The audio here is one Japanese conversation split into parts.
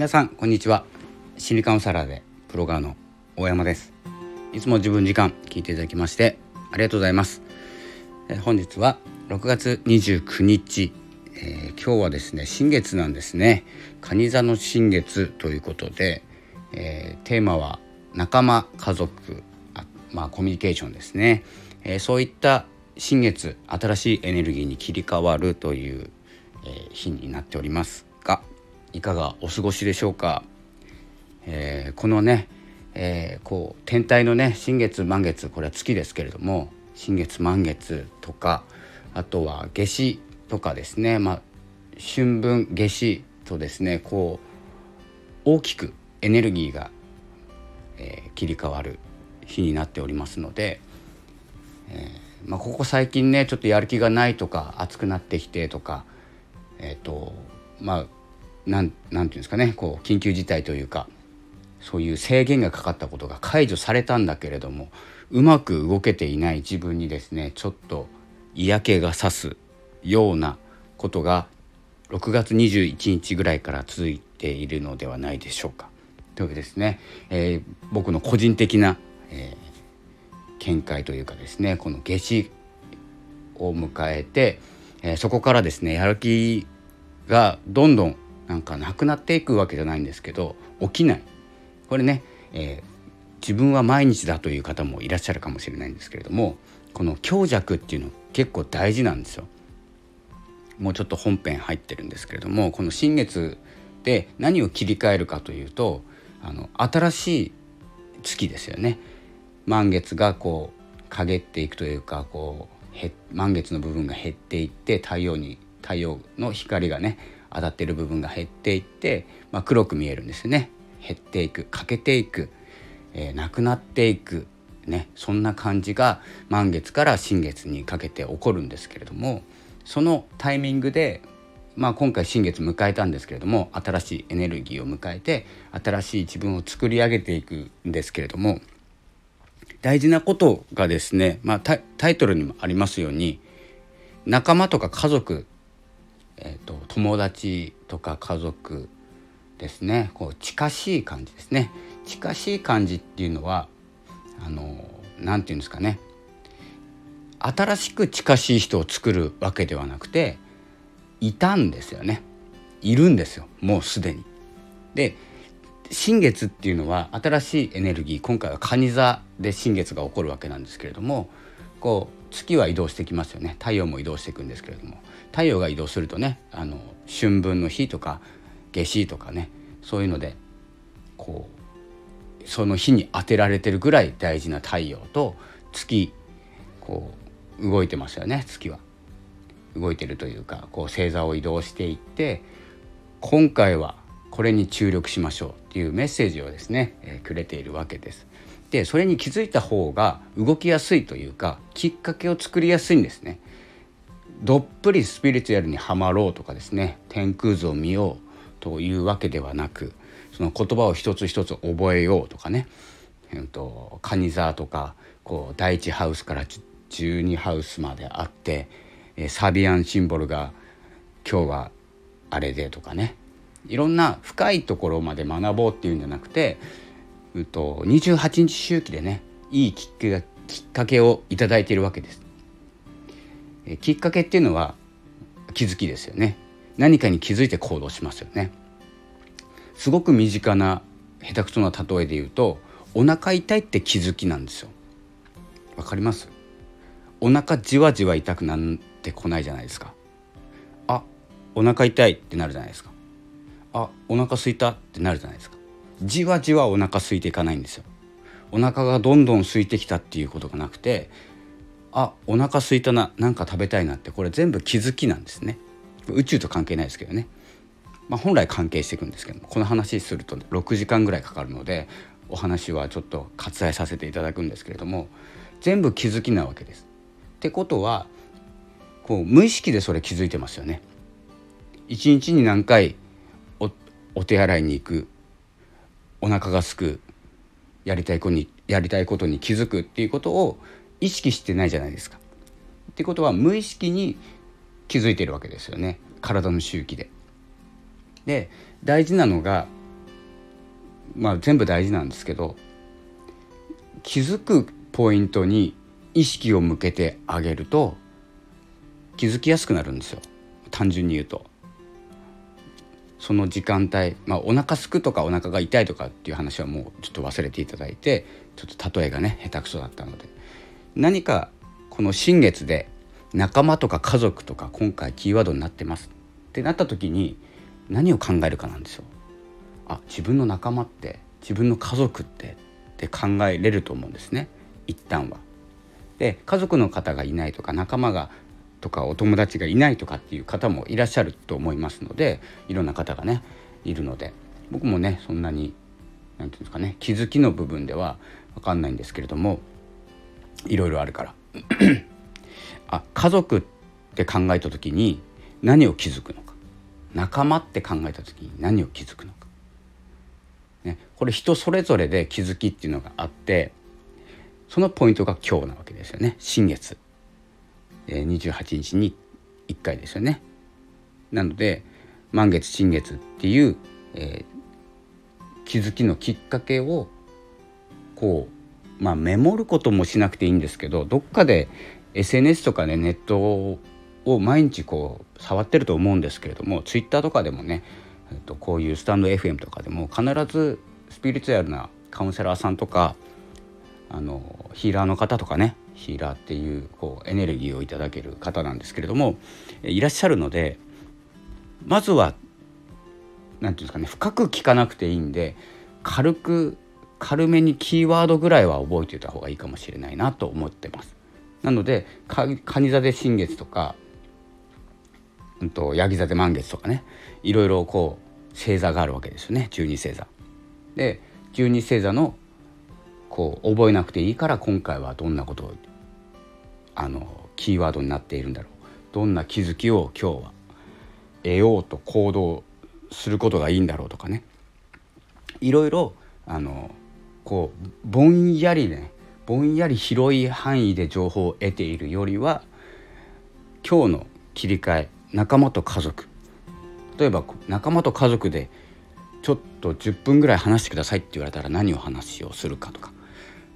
皆さんこんにちは。心理カウンセラーでプロガーの大山です。いつも自分時間聞いていただきましてありがとうございます。え本日は6月29日、えー、今日はですね新月なんですね。蟹座の新月ということで、えー、テーマは仲間家族あまあコミュニケーションですね、えー、そういった新月新しいエネルギーに切り替わるという、えー、日になっておりますがいかがお過ごしでしょうか、えー、このね、えー、こう天体のね新月満月これは月ですけれども新月満月とかあとは夏至とかですね、まあ、春分夏至とですねこう大きくエネルギーが、えー、切り替わる日になっておりますので、えーまあ、ここ最近ねちょっとやる気がないとか暑くなってきてとかえっ、ー、とまあなんなんていうんですかねこう緊急事態というかそういう制限がかかったことが解除されたんだけれどもうまく動けていない自分にですねちょっと嫌気がさすようなことが6月21日ぐらいから続いているのではないでしょうか。というわけですね、えー、僕の個人的な、えー、見解というかですねこの夏至を迎えて、えー、そこからですねやる気がどんどんなんかなくなっていくわけじゃないんですけど起きないこれね、えー、自分は毎日だという方もいらっしゃるかもしれないんですけれどもこの強弱っていうの結構大事なんですよ。もうちょっと本編入ってるんですけれどもこの新月で何を切り替えるかというとあの新しい月ですよね。満月がこう陰っていくというかこう満月の部分が減っていって太陽に太陽の光がね当たってる部分が減っていって、まあ、黒く見えるんですね。減っていく欠けていく、えー、なくなっていくねそんな感じが満月から新月にかけて起こるんですけれどもそのタイミングで、まあ、今回新月迎えたんですけれども新しいエネルギーを迎えて新しい自分を作り上げていくんですけれども大事なことがですね、まあ、タイトルにもありますように仲間とか家族えーと、友達とか家族ですね。こう近しい感じですね。近しい感じっていうのはあの何て言うんですかね。新しく近しい人を作るわけではなくていたんですよね。いるんですよ。もうすでに。で新月っていうのは新しいエネルギー今回は蟹座で新月が起こるわけなんですけれどもこう月は移動してきますよね太陽も移動していくんですけれども太陽が移動するとねあの春分の日とか夏至とかねそういうのでこうその日に当てられてるぐらい大事な太陽と月こう動いてますよね月は。動いてるというかこう星座を移動していって今回はこれに注力しましょうっていうメッセージをですね、えー、くれているわけです。でそれに気づいた方が動きやすいというかきっかけを作りやすいんですね。どっぷりスピリチュアルにはまろうとかですね天空図を見ようというわけではなくその言葉を一つ一つ覚えようとかね、えーと、カニ座とかこう第1ハウスから12ハウスまであって、え、サビアンシンボルが今日はあれでとかねいろんな深いところまで学ぼうっていうんじゃなくて、うと、28日周期でねいいきっかけをいただいているわけです。えきっかけっていうのは気づきですよね。何かに気づいて行動しますよね。すごく身近な下手くそな例えで言うとお腹痛いって気づきなんですよ。わかります？お腹じわじわ痛くなってこないじゃないですか。あお腹痛いってなるじゃないですか。あお腹空いたってなるじゃないですか。じわじわお腹空いていかないんですよお腹がどんどん空いてきたっていうことがなくてあお腹空いたな何か食べたいなってこれ全部気づきなんですね宇宙と関係ないですけどね、まあ、本来関係していくんですけどこの話すると6時間ぐらいかかるのでお話はちょっと割愛させていただくんですけれども全部気づきなわけです。ってことはこう無意識でそれ気づいてますよね。一日に何回お手洗いに行くお腹がすくやりたいことにやりたいことに気づくっていうことを意識してないじゃないですか。ってことは無意識に気づいてるわけですよね体の周期で。で大事なのがまあ全部大事なんですけど気づくポイントに意識を向けてあげると気づきやすくなるんですよ単純に言うと。その時間帯、まあ、お腹すくとかお腹が痛いとかっていう話はもうちょっと忘れていただいてちょっと例えがね下手くそだったので何かこの新月で仲間とか家族とか今回キーワードになってますってなった時に何を考えるかなんですよ。あ自分の仲間って自分の家族ってって考えれると思うんですね一旦は。で家族の方がいないとか仲間がとかお友達がいないとかっていう方もいらっしゃると思いますのでいろんな方がねいるので。僕もねそんなに何て言うんですかね気づきの部分では分かんないんですけれどもいろいろあるから。あ家族って考えた時に何を気づくのか。仲間って考えた時に何を気づくのか、ね、これ人それぞれで気づきっていうのがあってそのポイントが今日なわけですよね。新月。28日に1回ですよね。なので満月新月っていう、えー、気づきのきっかけをこうまあメモることもしなくていいんですけどどっかで SNS とかねネットを毎日こう触ってると思うんですけれども Twitter とかでもね、えっと、こういうスタンド FM とかでも必ずスピリチュアルなカウンセラーさんとかあのヒーラーの方とかねヒーラーっていうこうエネルギーをいただける方なんですけれどもいらっしゃるのでまずは何て言うんですかね深く聞かなくていいんで軽く軽めにキーワードぐらいは覚えておいた方がいいかもしれないなと思ってます。なので蟹座で新月とか、うんと、ヤギ座で満月とかねいろいろこう星座があるわけですよね十二星座。で十二星座のこう覚えなくていいから今回はどんなことをあのキーワードになっているんだろう。どんな気づきを今日は得ようと行動することがいいんだろうとかね。いろいろあのこうぼんやりねぼんやり広い範囲で情報を得ているよりは今日の切り替え仲間と家族。例えば仲間と家族でちょっと10分ぐらい話してくださいって言われたら何を話をするかとか。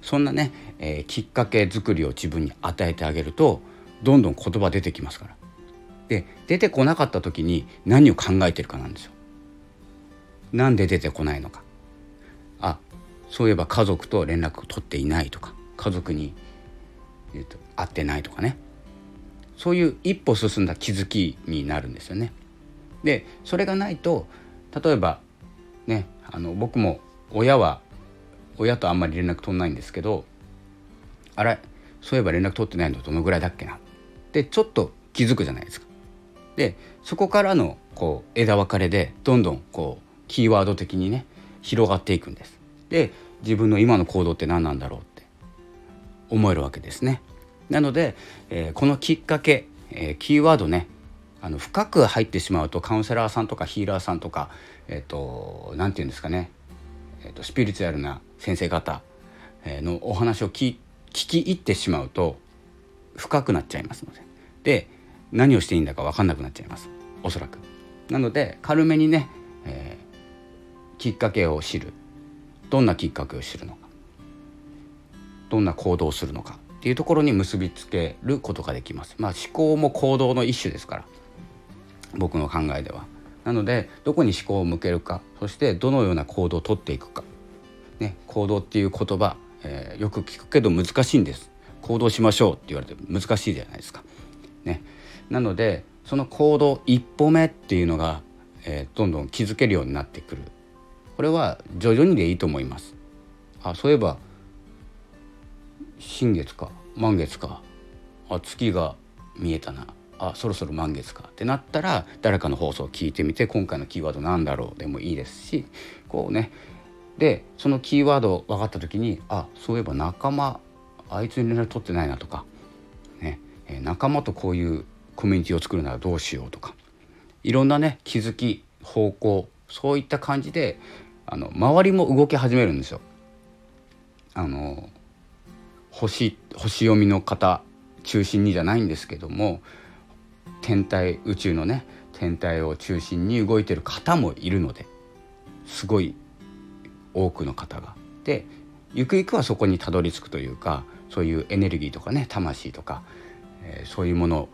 そんなね、えー、きっかけ作りを自分に与えてあげるとどんどん言葉出てきますから。で出てこなかった時に何を考えてるかなんですよ。なんで出てこないのか。あそういえば家族と連絡を取っていないとか家族に、えーと、会ってないとかねそういう一歩進んだ気づきになるんですよね。でそれがないと例えばねあの僕も親は親とあんまり連絡取んないんですけどあれそういえば連絡取ってないのどのぐらいだっけなってちょっと気づくじゃないですか。でそこからのこう枝分かれでどんどんこうキーワード的にね広がっていくんです。で自分の今の行動って何なんだろうって思えるわけですね。なので、えー、このきっかけ、えー、キーワードねあの深く入ってしまうとカウンセラーさんとかヒーラーさんとかえっ、ー、と何て言うんですかね、えーとスピリチュアルな先生方のお話を聞き入ってしまうと深くなっちゃいますのでで何をしていいんだか分かんなくなっちゃいますおそらく。なので軽めにね、えー、きっかけを知るどんなきっかけを知るのかどんな行動をするのかっていうところに結びつけることができます。まあ、思考も行動の一種ですから僕の考えでは。なのでどこに思考を向けるかそしてどのような行動をとっていくか。ね、行動っていう言葉、えー、よく聞くけど難しいんです。行動しましょうって言われて難しいじゃないですか。ね、なのでその行動一歩目っていうのが、えー、どんどん気づけるようになってくる。これは徐々にでいいと思います。あそういえば新月か満月かあ月が見えたな。あそろそろ満月かってなったら誰かの放送を聞いてみて今回のキーワードなんだろうでもいいですしこうねでそのキーワード分かった時にあそういえば仲間あいつに連絡取ってないなとか、ね、仲間とこういうコミュニティを作るならどうしようとかいろんなね気づき方向そういった感じであの周りも動き始めるんですよ。あの星星読みの方中心にじゃないんですけども天体宇宙のね天体を中心に動いてる方もいるのですごい多くの方が。でゆくゆくはそこにたどり着くというかそういうエネルギーとかね魂とか、えー、そういうもの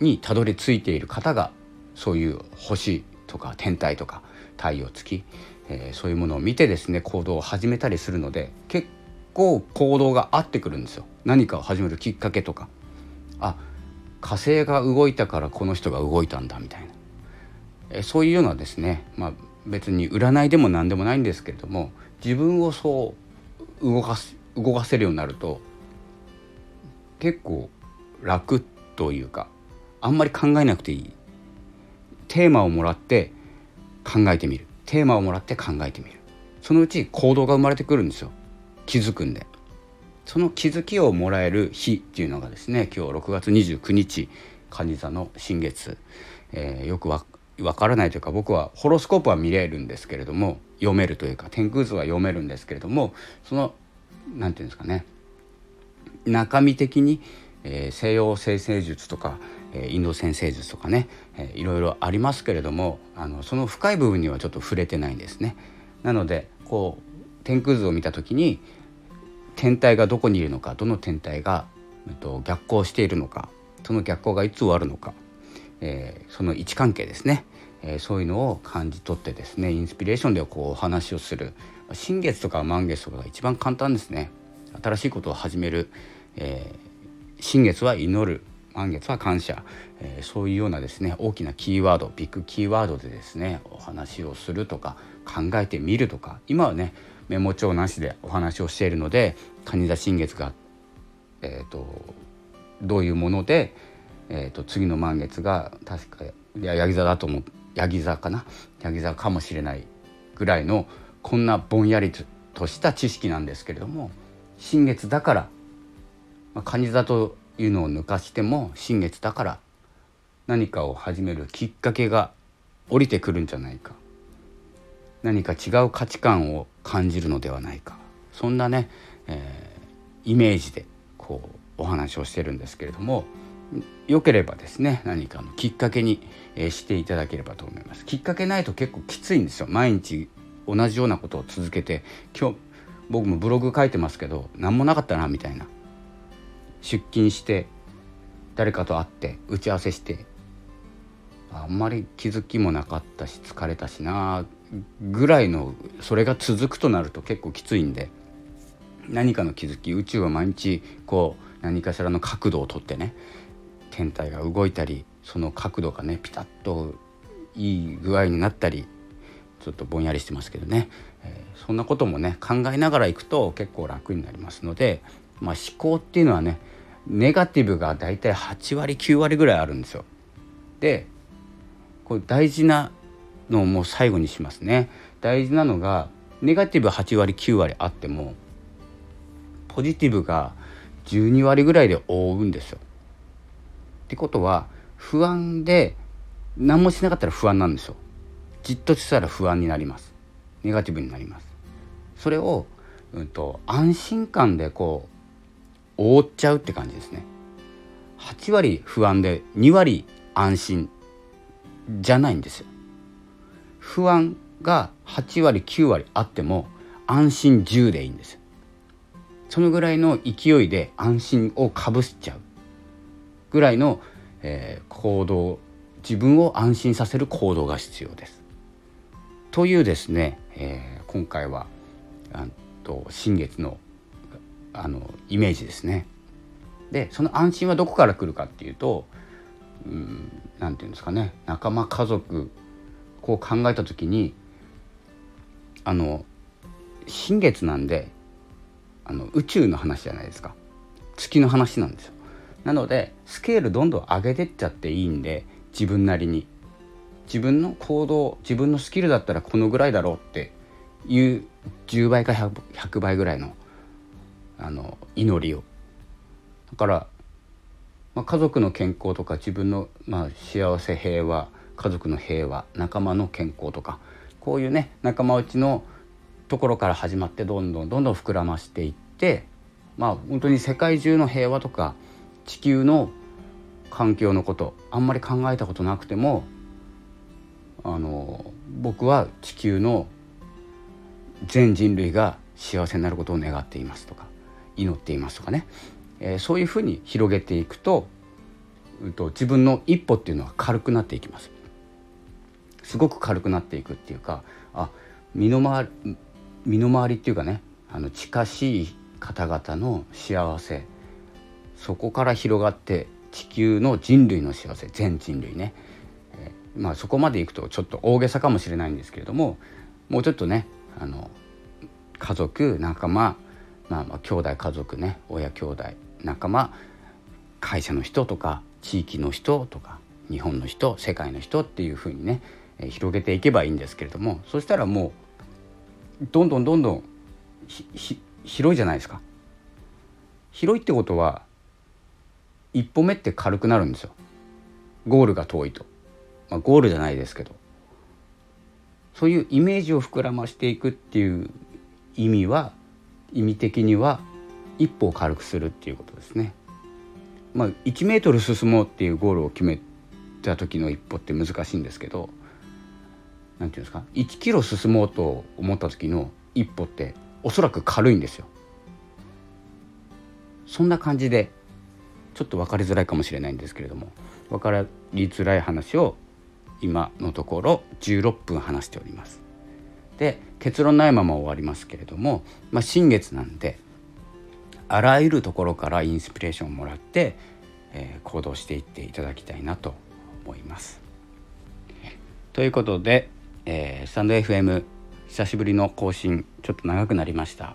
にたどり着いている方がそういう星とか天体とか太陽月、えー、そういうものを見てですね行動を始めたりするので結構行動が合ってくるんですよ何かを始めるきっかけとかあ火星が動いたからこの人が動いたんだみたいな、え、そういうようなですね、まあ、別に占いでも何でもないんですけれども自分をそう動かす動かせるようになると結構楽というかあんまり考えなくていい。テーマをもらって考えてみる。テーマをもらって考えてみる。そのうち行動が生まれてくるんですよ。気づくんで。その気づきをもらえる日っていうのがですね今日6月29日蟹座の新月、えー、よくわ分からないというか僕はホロスコープは見れるんですけれども読めるというか天空図は読めるんですけれどもその何て言うんですかね中身的に、えー、西洋生成術とか、えー、インド先生術とかね、えー、いろいろありますけれどもあのその深い部分にはちょっと触れてないんですね。なのでこう天空図を見た時に天体がどこにいるのかどの天体が、えっと、逆行しているのかその逆行がいつ終わるのかえー、その位置関係ですね、えー、そういうのを感じ取ってですねインスピレーションでこうお話をする。新月とか満月とかが一番簡単ですね。新しいことを始める、えー、新月は祈る。満月は感謝、えー、そういうようなですね大きなキーワードビッグキーワードでですねお話をするとか考えてみるとか今はねメモ帳なしでお話をしているので蟹座新月が、えーとどういうもので、えーと、次の満月が確かヤギ座だと思うヤギ座かな？ヤギ座かもしれないぐらいのこんなぼんやりとした知識なんですけれども新月だから、まあ、蟹座というのを抜かしても新月だから何かを始めるきっかけが降りてくるんじゃないか。何か違う価値観を感じるのではないか。そんなね、えー、イメージでこうお話をしてるんですけれども良ければですね何かのきっかけに、えしていただければと思います。きっかけないと結構きついんですよ。毎日同じようなことを続けて今日僕もブログ書いてますけど何もなかったなみたいな。出勤して誰かと会って打ち合わせしてあんまり気づきもなかったし疲れたしなぐらいのそれが続くとなると結構きついんで何かの気づき宇宙は毎日こう何かしらの角度をとってね天体が動いたりその角度がねピタッといい具合になったりちょっとぼんやりしてますけどね、えー、そんなこともね考えながらいくと結構楽になりますので、まあ、思考っていうのはねネガティブがだいたい8割9割ぐらいあるんですよ。でこれ大事なのをもう最後にしますね。大事なのがネガティブ8割9割あってもポジティブが12割ぐらいで覆うんですよ。ってことは不安で何もしなかったら不安なんですよ。じっとしたら不安になります。ネガティブになります。それを、うんと、安心感でこう覆っちゃうって感じですね。8割不安で2割安心じゃないんですよ。不安が8割9割あっても安心10でいいんですそのぐらいの勢いで安心をかぶしちゃうぐらいの、えー、行動自分を安心させる行動が必要です。というですね、えー、今回はあと新月のあのイメージですね。でその安心はどこから来るかっていうと何、うん、て言うんですかね仲間家族こう考えた時にあの新月なんであの宇宙の話じゃないですか。月の話なんですよ。なのでスケールどんどん上げてっちゃっていいんで自分なりに。自分の行動自分のスキルだったらこのぐらいだろうっていう10倍か 100, 100倍ぐらいのあの祈りを。だから、まあ、家族の健康とか自分の、まあ、幸せ平和家族の平和仲間の健康とかこういうね仲間内のところから始まってどんどんどんどん膨らましていってまあ本当に世界中の平和とか地球の環境のことあんまり考えたことなくてもあの僕は地球の全人類が幸せになることを願っていますとか祈っていますとかね、えー、そういうふうに広げていくと,、うと自分の一歩っていうのは軽くなっていきます。すごく軽くなっていくっていうかあ身の回り身の回りっていうかねあの近しい方々の幸せそこから広がって地球の人類の幸せ全人類ね、え、まあそこまでいくとちょっと大げさかもしれないんですけれどももうちょっとねあの家族仲間まあまあ兄弟家族ね親兄弟仲間会社の人とか地域の人とか日本の人世界の人っていうふうにね、広げていけばいいんですけれどもそしたらもうどんどんどんどん広いじゃないですか。広いってことは一歩目って軽くなるんですよゴールが遠いと、まあ、ゴールじゃないですけどそういうイメージを膨らましていくっていう意味は意味的には一歩を軽くするっていうことですね。まあ、1メートル進もうっていうゴールを決めた時の一歩って難しいんですけど何て言うんですか？1キロ進もうと思った時の一歩っておそらく軽いんですよ。そんな感じでちょっと分かりづらいかもしれないんですけれども分かりづらい話を今のところ16分話しております。で結論ないまま終わりますけれども、まあ、新月なんであらゆるところからインスピレーションをもらって、えー、行動していっていただきたいなと思います。ということで、えー、スタンド FM 久しぶりの更新ちょっと長くなりました。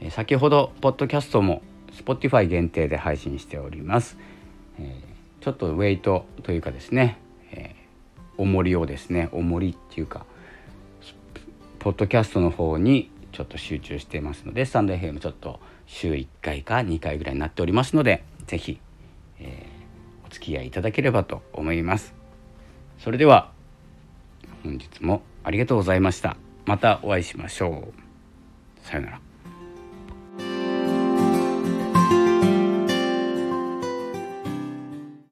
えー、先ほどポッドキャストも Spotify 限定で配信しております、えー、ちょっとウェイトというかですね、えー、重りをですね重りっていうかポッドキャストの方にちょっと集中していますのでスタンド FM ちょっと週1回か2回ぐらいになっておりますので是非、えー、お付き合いいただければと思いますそれでは本日もありがとうございました。またお会いしましょう。さようなら。